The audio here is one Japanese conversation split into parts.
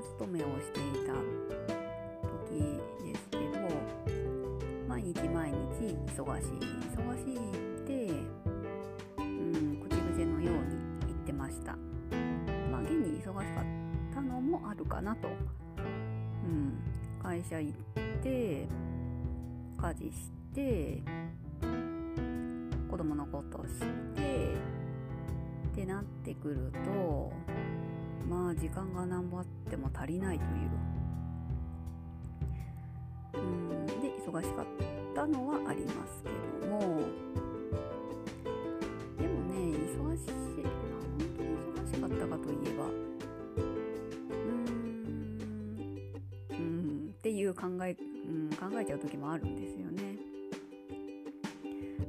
勤めをしていた時ですけど毎日毎日忙しい忙しいって、うん、口癖のように言ってました。まあ現に忙しかったのもあるかなと、うん、会社行って家事して子供のことしてってなってくるとまあ時間が何ぼあっても足りないという。うんで忙しかったのはありますけども。でもね忙しいまあ本当に忙しかったかといえば。うんうんっていう考え、うん、考えちゃう時もあるんですよね。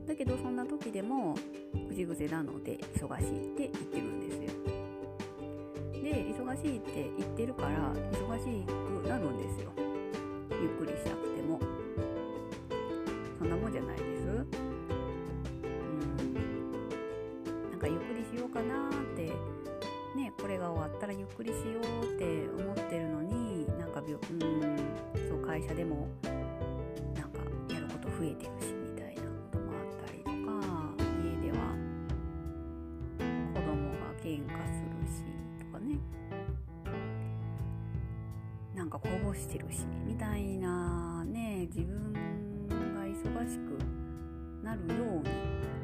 だけどそんな時でも口癖なので忙しいって言ってるんですよ。で忙しいって言ってるから忙しくなるんですよ。ゆっくりしたくても。そんなもんじゃないです。うん。なんかゆっくりしようかなってねこれが終わったらゆっくりしようって思ってるのになんかうんそう会社でもなんかやること増えてるし。してるしみたいなね自分が忙しくなるように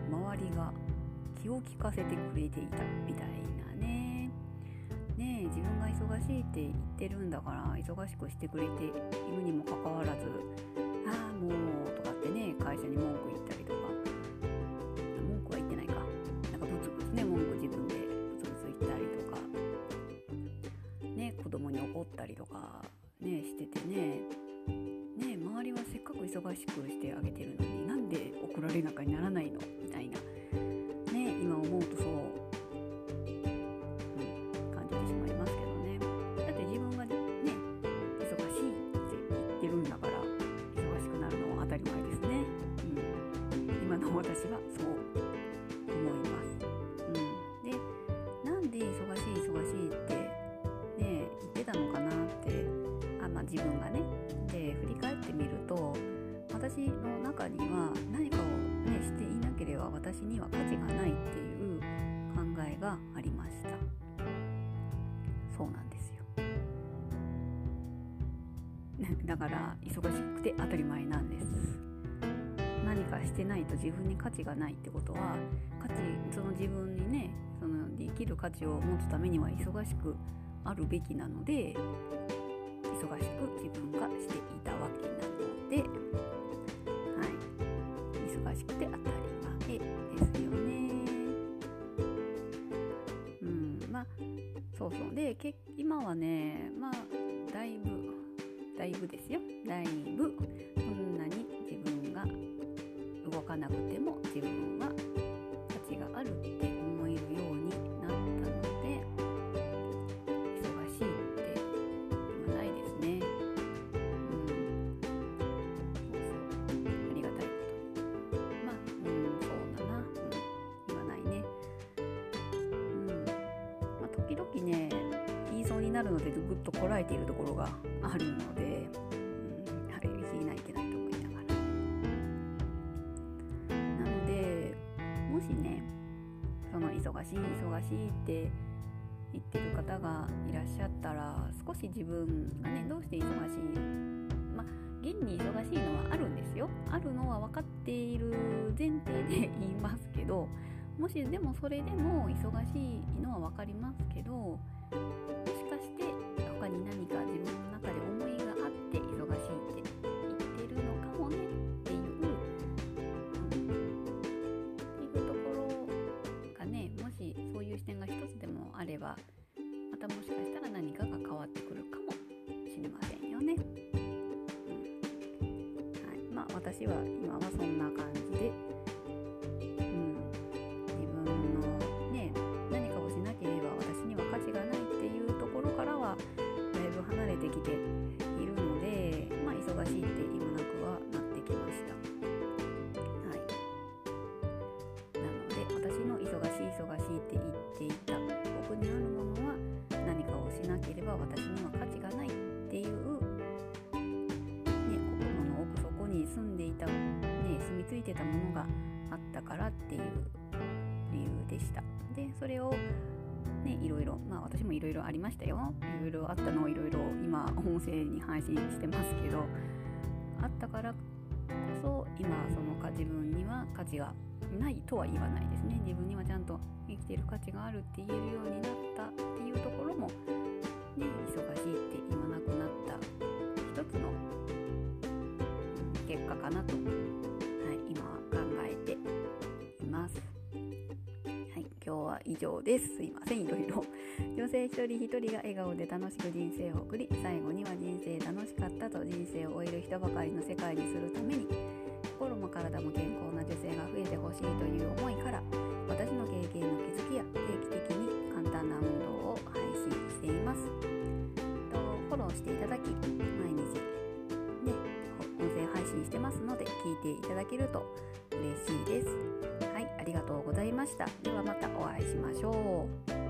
周りが気を利かせてくれていたみたいなね。ね自分が忙しいって言ってるんだから忙しくしてくれているにもかかわらずああもうとかってね会社に文句言ったりとか。文句は言ってないか。なんかブツブツね文句自分でブツブツ言ったりとか。ね子供に怒ったりとか。ねしててね。ね周りはせっかく忙しくしてあげてるのになんで怒られなかにならないの？みたいな。ね今思うとそう、うん、感じてしまいますけどね。だって自分がね忙しいって言ってるんだから忙しくなるのは当たり前ですね、うん、今の私は。自分がねで振り返ってみると私の中には何かを、ね、していなければ私には価値がないっていう考えがありました。そうなんですよ。だから忙しくて当たり前なんです。何かしてないと自分に価値がないってことは価値その自分にねその生きる価値を持つためには忙しくあるべきなので忙しく自分がしていたわけなので、はい、忙しくて当たり前ですよね。うん、まあそうそう。でけ今はねまあだいぶだいぶですよ。だいぶそんなに自分が動かなくても自分はね、言いそうになるので、ぐっとこらえているところがあるので、うん、はい、言いないけないと思いながら。なので、もしね、その忙しい忙しいって言ってる方がいらっしゃったら少し自分がねどうして忙しいまあ現に忙しいのはあるんですよあるのは分かっている前提で言いますけどもしでもそれでも忙しいのは分かりますけどもしかして他に何か自分の中で思いがあって忙しいって言ってるのかもねっていう、うん。っていうところがねもしそういう視点が一つでもあればまたもしかしたら何かが変わってくるかもしれませんよね。うん。はい、まあ私は今はそんな感じで、しいって今なくはなってきました。はい。なので私の忙しい忙しいって言っていた僕にあるものは何かをしなければ私には価値がないっていう、ね、心の奥底に住んでいた、ね、住み着いてたものがあったからっていう理由でしたでそれをねいろいろまあ私もいろいろありましたよいろいろあったのをいろいろ今音声に配信してますけどあったからこそ今そのか自分には価値がないとは言わないですね自分にはちゃんと生きている価値があるって言えるようになったっていうところもね忙しいって言わなくなった一つの結果かなと、はい、今は考えています。はい、今日は以上です。すいません、いろいろ。女性一人一人が笑顔で楽しく人生を送り、最後には人生楽しかったと人生を終える人ばかりの世界にするために、心も体も健康な女性が増えてほしいという思いから、私の経験の気づきや定期的に簡単な運動を配信しています。フォローしていただき、毎日ね、音声配信してますので、聞いていただけると嬉しいです。ありがとうございました。ではまたお会いしましょう。